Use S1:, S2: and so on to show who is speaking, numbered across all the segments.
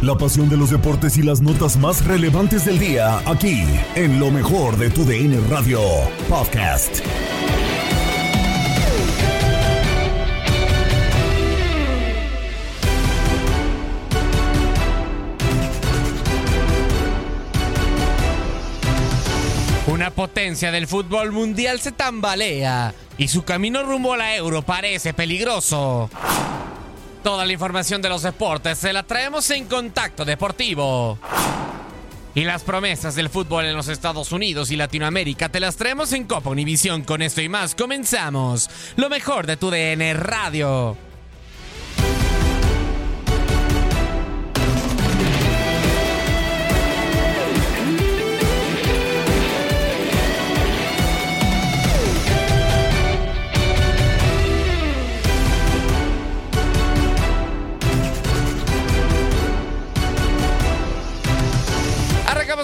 S1: La pasión de los deportes y las notas más relevantes del día, aquí, en lo mejor de tu DN Radio Podcast.
S2: Una potencia del fútbol mundial se tambalea y su camino rumbo a la Euro parece peligroso. Toda la información de los deportes se la traemos en Contacto Deportivo. Y las promesas del fútbol en los Estados Unidos y Latinoamérica te las traemos en Copa Univisión. Con esto y más comenzamos. Lo mejor de tu DN Radio.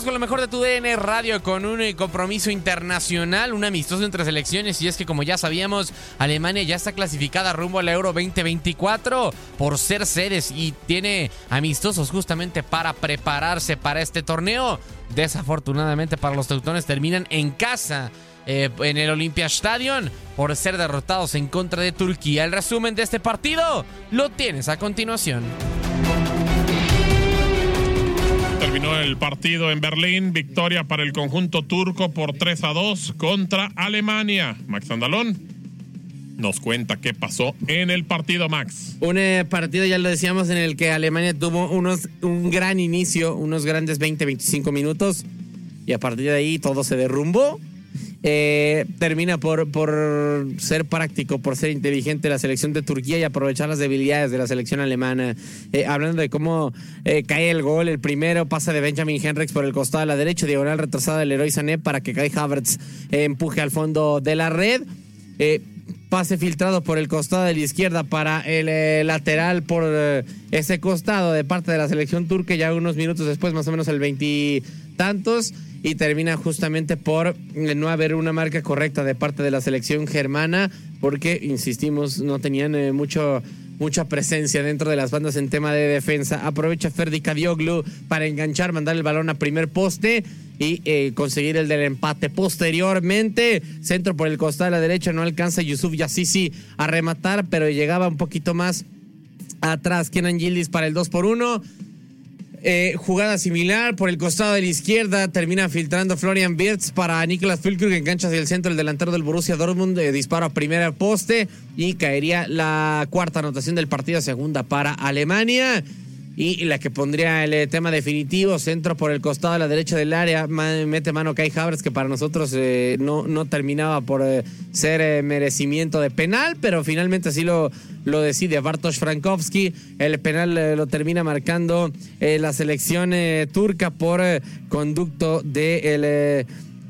S2: Con lo mejor de tu DN Radio con un eh, compromiso internacional, un amistoso entre selecciones. Y es que, como ya sabíamos, Alemania ya está clasificada rumbo al Euro 2024 por ser sedes y tiene amistosos justamente para prepararse para este torneo. Desafortunadamente para los teutones terminan en casa. eh, en el Olympia Stadion por ser derrotados en contra de Turquía. El resumen de este partido lo tienes a continuación.
S3: Terminó el partido en Berlín, victoria para el conjunto turco por 3 a 2 contra Alemania. Max Andalón nos cuenta qué pasó en el partido, Max.
S4: Un eh, partido, ya lo decíamos, en el que Alemania tuvo unos, un gran inicio, unos grandes 20-25 minutos, y a partir de ahí todo se derrumbó. Eh, termina por, ser práctico, por ser inteligente la selección de Turquía y aprovechar las debilidades de la selección alemana. Eh, hablando de cómo eh, cae el gol, el primero pasa de Benjamin Henriks por el costado de la derecha, diagonal retrasada del héroe Sané para que Kai Havertz empuje al fondo de la red. Pase filtrado por el costado de la izquierda para el lateral por ese costado de parte de la selección turca, ya unos minutos después, más o menos el veintitantos, y termina justamente por eh, no haber una marca correcta de parte de la selección germana, porque, insistimos, no tenían eh, mucho mucha presencia dentro de las bandas en tema de defensa. Aprovecha Ferdi Kadioglu para enganchar, mandar el balón a primer poste y eh, conseguir el del empate. Posteriormente, centro por el costado de la derecha, no alcanza Yusuf Yassisi a rematar, pero llegaba un poquito más atrás. Kenan Yildiz para el 2 por 1 Eh, jugada similar por el costado de la izquierda. Termina filtrando Florian Wirtz para Niklas Füllkrug en cancha hacia el centro. El delantero del Borussia Dortmund eh, dispara a primera poste y caería la cuarta anotación del partido, segunda para Alemania. Y la que pondría el eh, tema definitivo, centro por el costado a la derecha del área, mete mano Kai Havertz, que para nosotros eh, no, no terminaba por eh, ser merecimiento de penal, pero finalmente así lo, lo decide Bartosz Frankowski. El penal lo termina marcando la selección turca por conducto del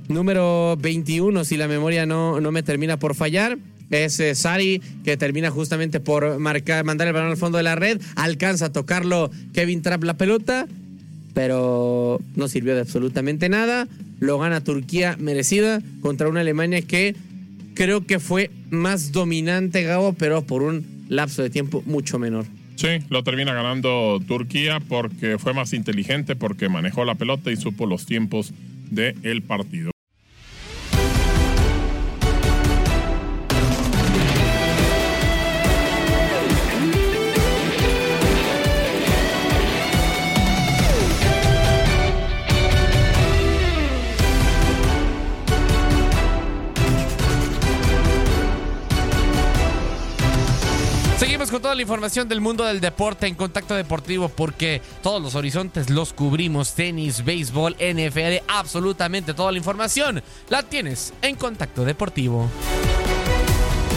S4: número 21, si la memoria no, no me termina por fallar. Es eh, Sari que termina justamente por marcar, mandar el balón al fondo de la red. Alcanza a tocarlo Kevin Trapp la pelota, pero no sirvió de absolutamente nada. Lo gana Turquía merecida contra una Alemania que creo que fue más dominante, Gabo, pero por un lapso de tiempo mucho menor.
S3: Sí, lo termina ganando Turquía porque fue más inteligente, porque manejó la pelota y supo los tiempos del partido.
S2: La información del mundo del deporte en Contacto Deportivo porque todos los horizontes los cubrimos. Tenis, béisbol, NFL, absolutamente toda la información la tienes en Contacto Deportivo.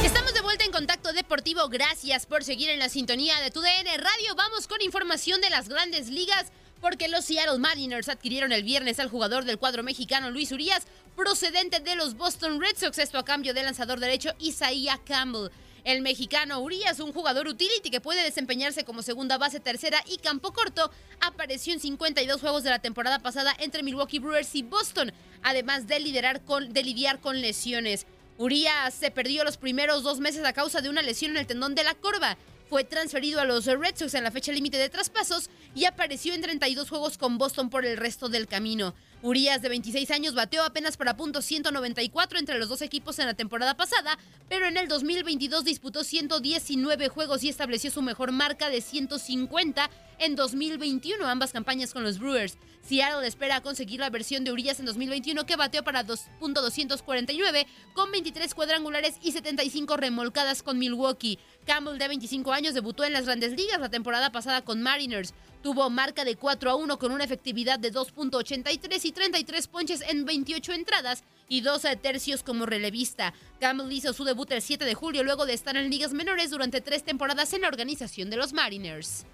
S5: Estamos de vuelta en Contacto Deportivo. Gracias por seguir en la sintonía de tu DN Radio. Vamos con información de las grandes ligas. Porque los Seattle Mariners adquirieron el viernes al jugador del cuadro mexicano Luis Urias, procedente de los Boston Red Sox, esto a cambio del lanzador derecho Isaiah Campbell. El mexicano Urias, un jugador utility que puede desempeñarse como segunda base, tercera y campo corto, apareció en 52 juegos de la temporada pasada entre Milwaukee Brewers y Boston, además de, liderar con, de lidiar con lesiones. Urias se perdió los primeros dos meses a causa de una lesión en el tendón de la corva. Fue transferido a los Red Sox en la fecha límite de traspasos y apareció en 32 juegos con Boston por el resto del camino. Urias, de 26 años, bateó apenas para punto 194 entre los dos equipos en la temporada pasada, pero en el 2022 disputó 119 juegos y estableció su mejor marca de 150 en 2021, ambas campañas con los Brewers. Seattle espera conseguir la versión de Urias en 2021 que bateó para 2.249 con 23 cuadrangulares y 75 remolcadas con Milwaukee. Campbell, de 25 años, debutó en las grandes ligas la temporada pasada con Mariners. Tuvo marca de 4 a 1 con una efectividad de 2.83 y 33 ponches en 28 entradas y 12 tercios como relevista. Campbell hizo su debut el 7 de julio luego de estar en ligas menores durante tres temporadas en la organización de los Mariners.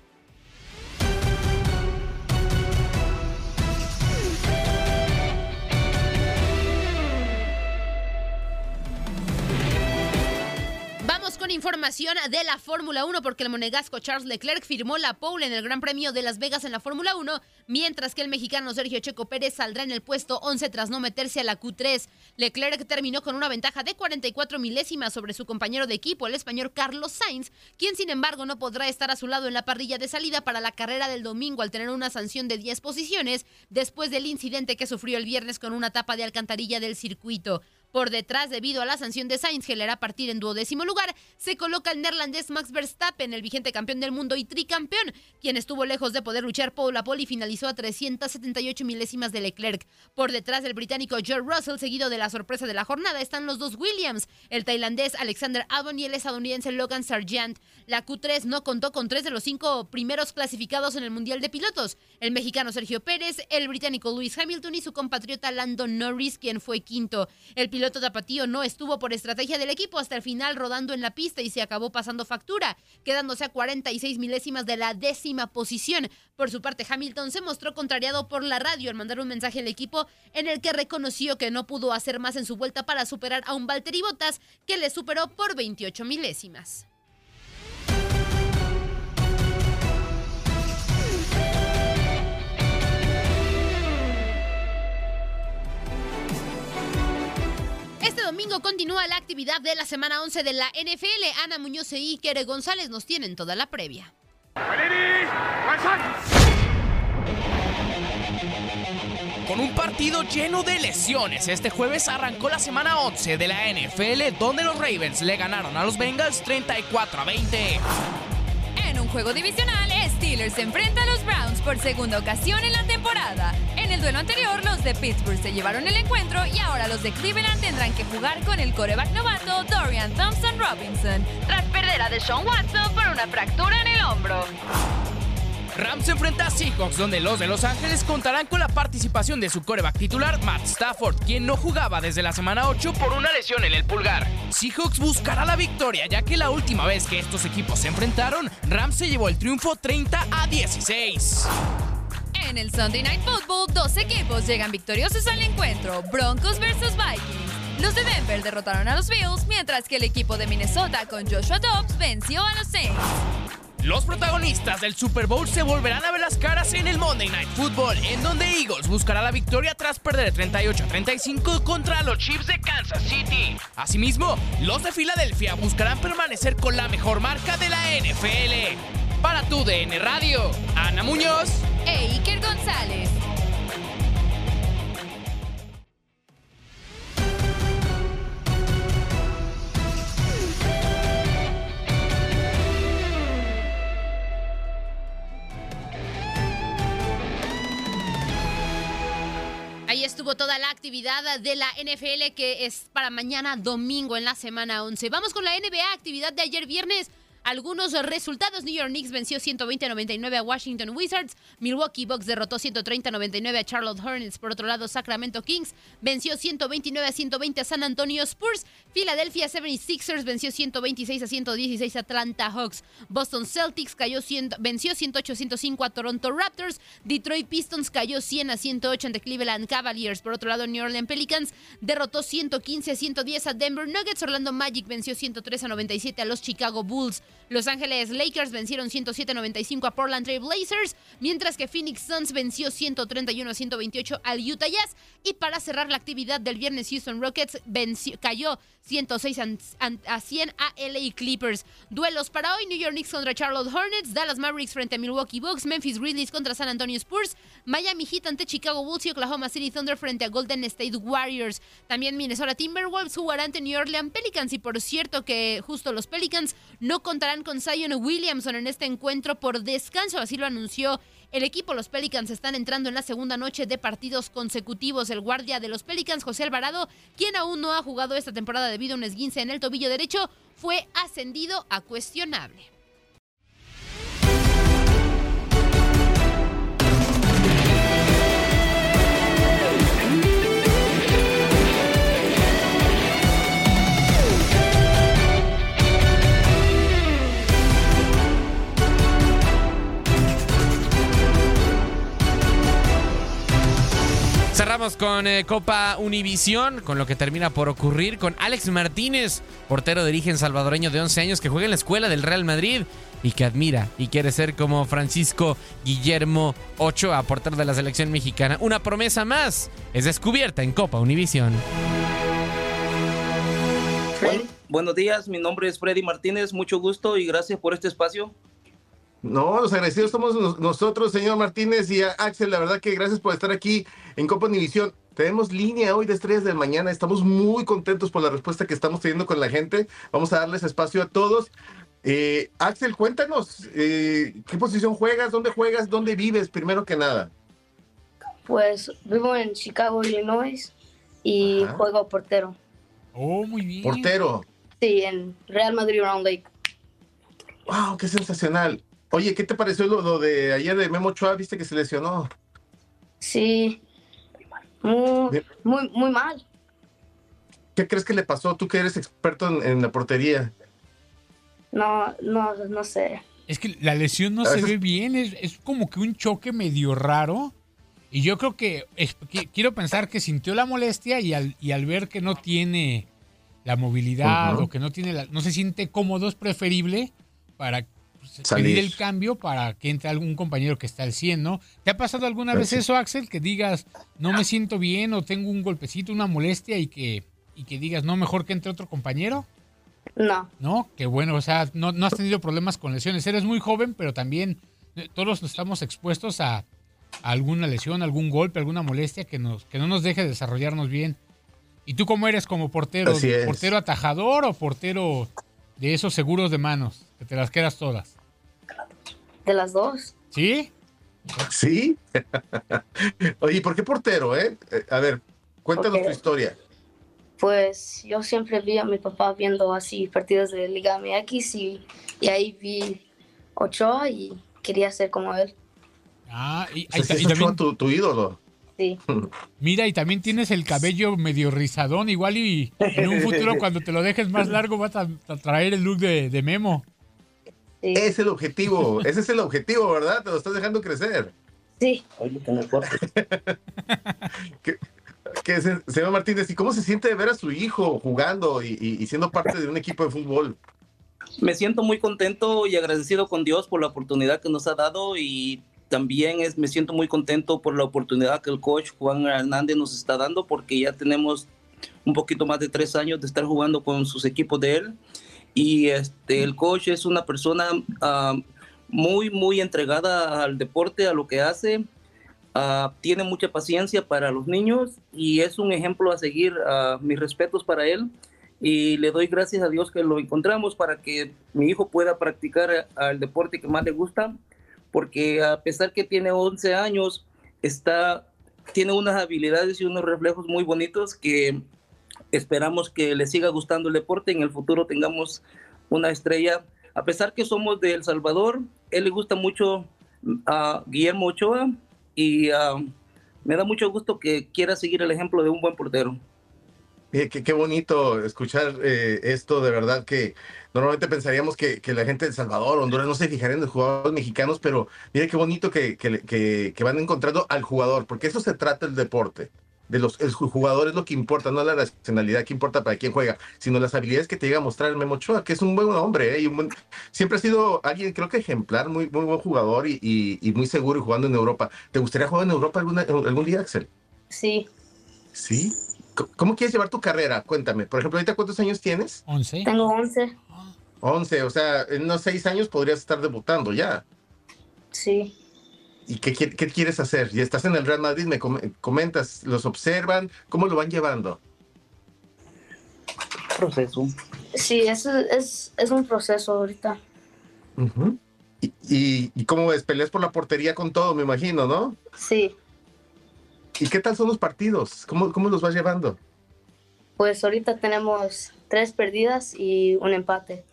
S5: Con información de la Fórmula 1 porque el monegasco Charles Leclerc firmó la pole en el Gran Premio de Las Vegas en la Fórmula 1, mientras que el mexicano Sergio Checo Pérez saldrá en el puesto 11 tras no meterse a la Q3. Leclerc terminó con una ventaja de 44 milésimas sobre su compañero de equipo, el español Carlos Sainz, quien sin embargo no podrá estar a su lado en la parrilla de salida para la carrera del domingo al tener una sanción de 10 posiciones después del incidente que sufrió el viernes con una tapa de alcantarilla del circuito. Por detrás, debido a la sanción de Sainz, que le hará partir en duodécimo lugar, se coloca el neerlandés Max Verstappen, el vigente campeón del mundo y tricampeón, quien estuvo lejos de poder luchar pole a pole y finalizó a 378 milésimas de Leclerc. Por detrás del británico George Russell, seguido de la sorpresa de la jornada, están los dos Williams, el tailandés Alexander Albon y el estadounidense Logan Sargent. La Q3 no contó con tres de los cinco primeros clasificados en el Mundial de Pilotos, el mexicano Sergio Pérez, el británico Lewis Hamilton y su compatriota Landon Norris, quien fue quinto. El piloto tapatío no estuvo por estrategia del equipo hasta el final rodando en la pista y se acabó pasando factura, quedándose a 46 milésimas de la décima posición. Por su parte, Hamilton se mostró contrariado por la radio al mandar un mensaje al equipo en el que reconoció que no pudo hacer más en su vuelta para superar a un Valtteri Bottas que le superó por 28 milésimas. Domingo continúa la actividad de la semana 11 de la NFL. Ana Muñoz y Iker González nos tienen toda la previa.
S6: Con un partido lleno de lesiones, este jueves arrancó la semana 11 de la NFL, donde los Ravens le ganaron a los Bengals 34 a 20.
S7: En un juego divisional, Steelers se enfrenta a los Browns por segunda ocasión en la temporada. En el duelo anterior, los de Pittsburgh se llevaron el encuentro y ahora los de Cleveland tendrán que jugar con el coreback novato Dorian Thompson Robinson, tras perder a Deshaun Watson por una fractura en el hombro.
S6: Rams se enfrenta a Seahawks, donde los de Los Ángeles contarán con la participación de su coreback titular, Matt Stafford, quien no jugaba desde la semana 8 por una lesión en el pulgar. Seahawks buscará la victoria, ya que la última vez que estos equipos se enfrentaron, Rams se llevó el triunfo 30 a 16.
S7: En el Sunday Night Football, dos equipos llegan victoriosos al encuentro, Broncos versus Vikings. Los de Denver derrotaron a los Bills, mientras que el equipo de Minnesota con Joshua Dobbs venció a los Saints.
S6: Los protagonistas del Super Bowl se volverán a ver las caras en el Monday Night Football, en donde Eagles buscará la victoria tras perder 38-35 contra los Chiefs de Kansas City. Asimismo, los de Filadelfia buscarán permanecer con la mejor marca de la NFL. Para tu DN Radio, Ana Muñoz
S7: e Iker González.
S5: Estuvo toda la actividad de la NFL que es para mañana domingo en la semana 11. Vamos con la NBA, actividad de ayer viernes. Algunos resultados, New York Knicks venció 120-99 a Washington Wizards, Milwaukee Bucks derrotó 130-99 a Charlotte Hornets, por otro lado Sacramento Kings venció 129-120 a San Antonio Spurs, Philadelphia 76ers venció 126-116 a Atlanta Hawks, Boston Celtics cayó 100, venció 108-105 a Toronto Raptors, Detroit Pistons cayó 100-108 ante Cleveland Cavaliers, por otro lado New Orleans Pelicans derrotó 115-110 a Denver Nuggets, Orlando Magic venció 103-97 a los Chicago Bulls, los Ángeles Lakers vencieron 107-95 a Portland Trail Blazers, mientras que Phoenix Suns venció 131-128 al Utah Jazz. Y para cerrar la actividad del viernes, Houston Rockets cayó 106 a 100 a LA Clippers. Duelos para hoy, New York Knicks contra Charlotte Hornets, Dallas Mavericks frente a Milwaukee Bucks, Memphis Grizzlies contra San Antonio Spurs, Miami Heat ante Chicago Bulls y Oklahoma City Thunder frente a Golden State Warriors. También Minnesota Timberwolves jugarán ante New Orleans Pelicans y por cierto que justo los Pelicans no contarán con Zion Williamson en este encuentro por descanso, así lo anunció el equipo. Los Pelicans están entrando en la segunda noche de partidos consecutivos. El guardia de los Pelicans, José Alvarado, quien aún no ha jugado esta temporada debido a un esguince en el tobillo derecho, fue ascendido a cuestionable.
S2: Cerramos con eh, Copa Univisión, con lo que termina por ocurrir con Alex Martínez, portero de origen salvadoreño de 11 años que juega en la escuela del Real Madrid y que admira y quiere ser como Francisco Guillermo Ochoa, portero de la selección mexicana. Una promesa más es descubierta en Copa Univisión.
S8: buenos días, mi nombre es Freddy Martínez, mucho gusto y gracias por este espacio.
S9: No, los agradecidos somos nosotros, señor Martínez y Axel. La verdad que gracias por estar aquí en Copa Univisión. Tenemos línea hoy de Estrellas del Mañana. Estamos muy contentos por la respuesta que estamos teniendo con la gente. Vamos a darles espacio a todos. Eh, Axel, cuéntanos, eh, ¿qué posición juegas? ¿Dónde juegas? ¿Dónde vives? Primero que nada.
S10: Pues vivo en Chicago, Illinois y juego portero.
S11: Oh, muy bien.
S9: Portero.
S10: Sí, en Real Madrid Round Lake.
S9: Wow, qué sensacional. Oye, ¿qué te pareció lo, de ayer de Memo Chua? ¿Viste que se lesionó?
S10: Sí, muy, muy, muy mal.
S9: ¿Qué crees que le pasó? Tú que eres experto en, la portería.
S10: No, no, no sé.
S11: Es que la lesión no se ve bien, es, como que un choque medio raro. Y yo creo que, quiero pensar que sintió la molestia y al, y al ver que no tiene la movilidad o que no tiene la, no se siente cómodo, es preferible para pedir el cambio para que entre algún compañero que está al 100, ¿no? ¿Te ha pasado alguna vez eso, Axel, que digas, no me siento bien o tengo un golpecito, una molestia y que, y que digas, no, mejor que entre otro compañero?
S10: No.
S11: ¿No? Qué bueno, o sea, no, no has tenido problemas con lesiones. Eres muy joven, pero también eh, todos estamos expuestos a, alguna lesión, algún golpe, alguna molestia que, nos, que no nos deje desarrollarnos bien. ¿Y tú cómo eres como portero? ¿Portero atajador o portero de esos seguros de manos? Que te las quedas todas.
S10: de las dos.
S11: ¿Sí?
S9: ¿Sí? Oye, ¿y ¿por qué portero, eh? Eh, A ver, cuéntanos tu historia.
S10: Pues yo siempre vi a mi papá viendo así partidos de Liga MX y, y ahí vi Ochoa y quería ser como él.
S11: Ah, y,
S9: O sea,
S11: y-
S9: sí
S11: y
S9: es Ochoa
S11: también,
S9: tu, tu ídolo.
S10: Sí.
S11: mira, y también tienes el cabello medio rizadón, igual y en un futuro cuando te lo dejes más largo vas a, a traer el look de, de Memo.
S9: Es el objetivo, ese es el objetivo, ¿verdad? Te lo estás dejando crecer.
S10: Sí.
S9: Que, que se- señor Martínez, ¿y cómo se siente de ver a su hijo jugando y, y- y siendo parte de un equipo de fútbol?
S8: Me siento muy contento y agradecido con Dios por la oportunidad que nos ha dado y también es, me siento muy contento por la oportunidad que el coach Juan Hernández nos está dando porque ya tenemos un poquito más de tres años de estar jugando con sus equipos de él y este, el coach es una persona ah, muy, muy entregada al deporte, a lo que hace. Ah, tiene mucha paciencia para los niños y es un ejemplo a seguir. ah, mis respetos para él y le doy gracias a Dios que lo encontramos para que mi hijo pueda practicar el deporte que más le gusta, porque a pesar que tiene 11 años, está, tiene unas habilidades y unos reflejos muy bonitos que esperamos que le siga gustando el deporte, en el futuro tengamos una estrella. A pesar que somos de El Salvador, él le gusta mucho a Guillermo Ochoa y ah, me da mucho gusto que quiera seguir el ejemplo de un buen portero.
S9: Qué, qué bonito escuchar eh, esto, de verdad que normalmente pensaríamos que, que la gente de El Salvador, Honduras, no se fijaría en los jugadores mexicanos, pero mire qué bonito que, que, que- que van encontrando al jugador, porque eso se trata el deporte. De los, el jugador es lo que importa, no la nacionalidad que importa para quién juega, sino las habilidades que te llega a mostrar el Memo Ochoa, que es un buen hombre, ¿eh? y un buen- siempre ha sido alguien, creo que ejemplar, muy, muy buen jugador y, y- y muy seguro y jugando en Europa. ¿Te gustaría jugar en Europa alguna, algún día, Axel?
S10: Sí.
S9: Sí. ¿Cómo quieres llevar tu carrera? Cuéntame. Por ejemplo, ahorita cuántos años tienes?
S11: 11.
S10: Tengo 11.
S9: 11, o sea, en unos 6 años podrías estar debutando ya.
S10: Sí.
S9: ¿Y qué, qué quieres hacer? Y estás en el Real Madrid, me com- comentas, ¿los observan? ¿Cómo lo van llevando?
S8: Proceso.
S10: Sí, es, es, es un proceso ahorita.
S9: Y, y cómo ves? Peleas por la portería con todo, me imagino, ¿no?
S10: Sí.
S9: ¿Y qué tal son los partidos? ¿Cómo, cómo los vas llevando?
S10: Pues ahorita tenemos tres perdidas y un empate.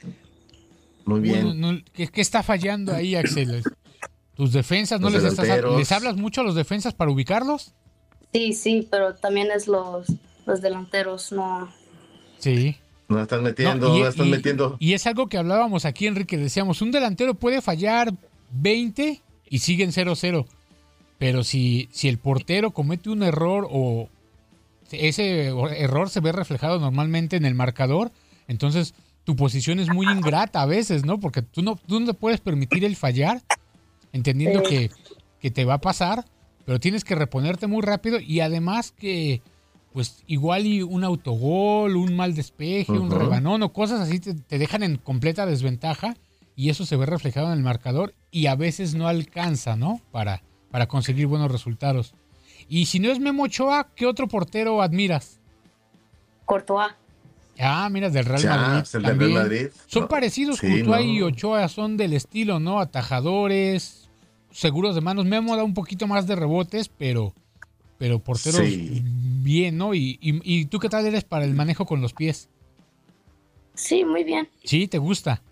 S9: Muy bien.
S11: Bueno, no, ¿qué, qué está fallando ahí, Axel? ¿Tus defensas no
S9: Los
S11: les estás
S9: delanteros.
S11: ¿Les hablas mucho a los defensas para ubicarlos?
S10: Sí, sí, pero también es los, los delanteros, no.
S11: Sí.
S9: No están metiendo,
S11: No,
S9: no, están metiendo.
S11: y es algo que hablábamos aquí, Enrique. Decíamos, un delantero puede fallar 20 y siguen 0-0. Pero si, si el portero comete un error o ese error se ve reflejado normalmente en el marcador, entonces tu posición es muy ingrata a veces, ¿no? Porque tú no, tú no te puedes permitir el fallar, entendiendo
S10: Sí.
S11: que, que te va a pasar, pero tienes que reponerte muy rápido y además que, pues igual y un autogol, un mal despeje, un rebanón o cosas así te, te dejan en completa desventaja y eso se ve reflejado en el marcador y a veces no alcanza, ¿no? Para, para conseguir buenos resultados. Y si no es Memo Ochoa, ¿qué otro portero admiras?
S10: Courtois.
S11: Ah, mira, del Real
S9: Ya,
S11: Madrid.
S9: es el del Real. Madrid.
S11: Son
S9: No,
S11: parecidos,
S9: sí,
S11: Courtois
S9: no.
S11: y Ochoa son del estilo, ¿no? Atajadores, seguros de manos. Memo da un poquito más de rebotes, pero, pero porteros
S9: Sí.
S11: bien, ¿no? Y, y- y tú qué tal eres para el manejo con los pies?
S10: Sí, muy bien.
S11: Sí, ¿te gusta?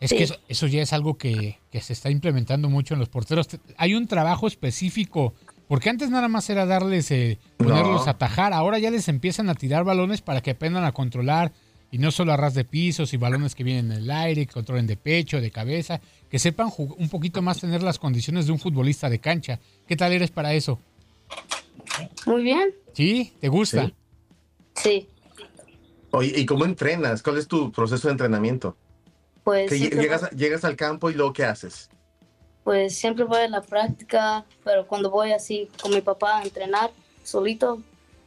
S11: Es
S10: Sí.
S11: que eso, eso ya es algo que, que se está implementando mucho en los porteros. Te- Hay un trabajo específico, porque antes nada más era darles, eh, ponerlos
S9: No.
S11: a atajar, ahora ya les empiezan a tirar balones para que aprendan a controlar, y no solo a ras de pisos y balones que vienen en el aire, que controlen de pecho, de cabeza, que sepan un poquito más tener las condiciones de un futbolista de cancha. ¿Qué tal eres para eso?
S10: Muy bien.
S11: ¿Sí? ¿Te gusta?
S9: Sí.
S10: Sí.
S9: Oye, ¿y cómo entrenas? ¿Cuál es tu proceso de entrenamiento?
S10: Pues
S9: Que llegas,
S10: voy,
S9: llegas al campo y luego ¿qué haces?
S10: pues siempre voy a la práctica, pero cuando voy así con mi papá a entrenar solito,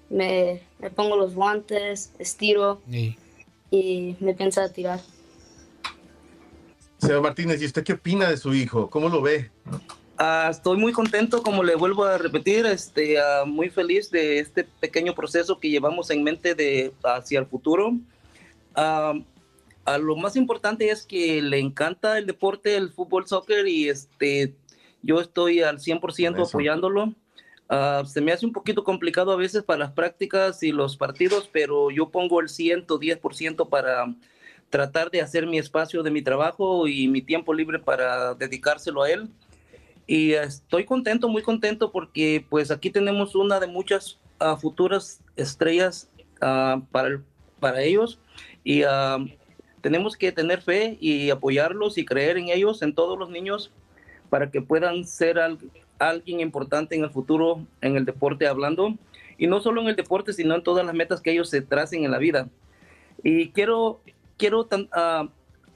S10: me, me pongo los guantes, estiro
S11: Sí.
S10: y me pienso a tirar.
S9: Señor Martínez, ¿y usted qué opina de su hijo? ¿Cómo lo ve?
S8: Ah, estoy muy contento, como le vuelvo a repetir, este, ah, muy feliz de este pequeño proceso que llevamos en mente de hacia el futuro. Ah, a lo más importante es que le encanta el deporte, el fútbol, soccer y este, yo estoy al 100%
S9: Eso.
S8: apoyándolo. Ah, se me hace un poquito complicado a veces para las prácticas y los partidos, pero yo pongo el 110% para tratar de hacer mi espacio de mi trabajo y mi tiempo libre para dedicárselo a él. Y estoy contento, muy contento porque pues aquí tenemos una de muchas ah, futuras estrellas ah, para, el- para ellos y tenemos que tener fe y apoyarlos y creer en ellos, en todos los niños, para que puedan ser al- alguien importante en el futuro en el deporte hablando. Y no solo en el deporte, sino en todas las metas que ellos se tracen en la vida. Y quiero, quiero tan- ah,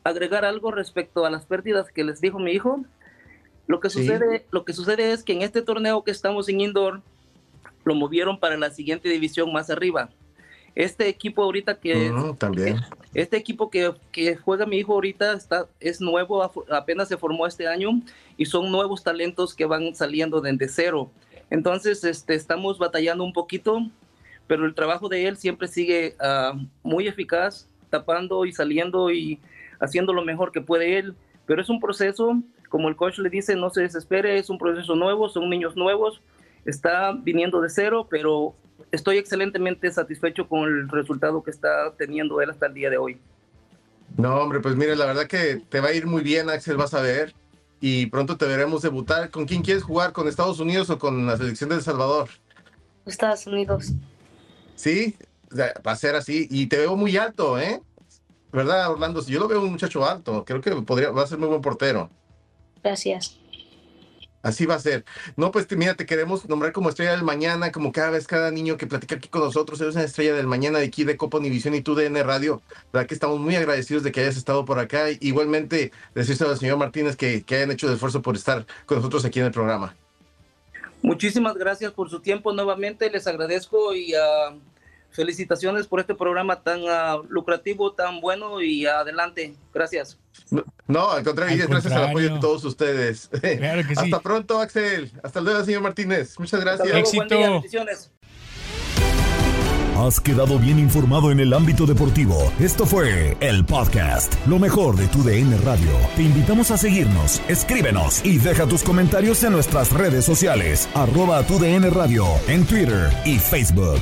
S8: agregar algo respecto a las pérdidas que les dijo mi hijo. Lo que,
S9: Sí.
S8: sucede, lo que sucede es que en este torneo que estamos en indoor, lo movieron para la siguiente división más arriba. Este equipo ahorita que
S9: Mm, también.
S8: este equipo que, que juega mi hijo ahorita está, es nuevo, apenas se formó este año y son nuevos talentos que van saliendo desde cero. Entonces, este, estamos batallando un poquito, pero el trabajo de él siempre sigue ah, muy eficaz, tapando y saliendo y haciendo lo mejor que puede él. Pero es un proceso, como el coach le dice, no se desespere, es un proceso nuevo, son niños nuevos, está viniendo de cero, pero estoy excelentemente satisfecho con el resultado que está teniendo él hasta el día de hoy.
S9: No, hombre, pues mira, la verdad que te va a ir muy bien, Axel, vas a ver. Y pronto te veremos debutar. ¿Con quién quieres jugar? ¿Con Estados Unidos o con la selección de El Salvador?
S10: Estados Unidos.
S9: Sí, va a ser así. Y te veo muy alto, ¿eh? ¿Verdad, Orlando? Yo lo veo un muchacho alto. Creo que podría, va a ser muy buen portero.
S10: Gracias.
S9: Así va a ser. No, pues mira, te queremos nombrar como estrella del mañana, como cada vez cada niño que platica aquí con nosotros, eres una estrella del mañana de aquí de Copa Univisión y tú de N Radio. La verdad que estamos muy agradecidos de que hayas estado por acá. Igualmente, decirte al señor Martínez que, que hayan hecho el esfuerzo por estar con nosotros aquí en el programa.
S8: Muchísimas gracias por su tiempo nuevamente, les agradezco y ah, felicitaciones por este programa tan ah, lucrativo, tan bueno y adelante. Gracias.
S9: No, no, al contrario, gracias al apoyo de todos ustedes.
S11: Claro que sí.
S9: Hasta pronto, Axel. Hasta luego, señor Martínez. Muchas gracias.
S8: luego, buen día,
S11: Éxito.
S8: bendiciones.
S1: Has quedado bien informado en el ámbito deportivo. Esto fue el podcast, lo mejor de tu DN Radio. Te invitamos a seguirnos, escríbenos y deja tus comentarios en nuestras redes sociales, arroba tu DN Radio, en Twitter y Facebook.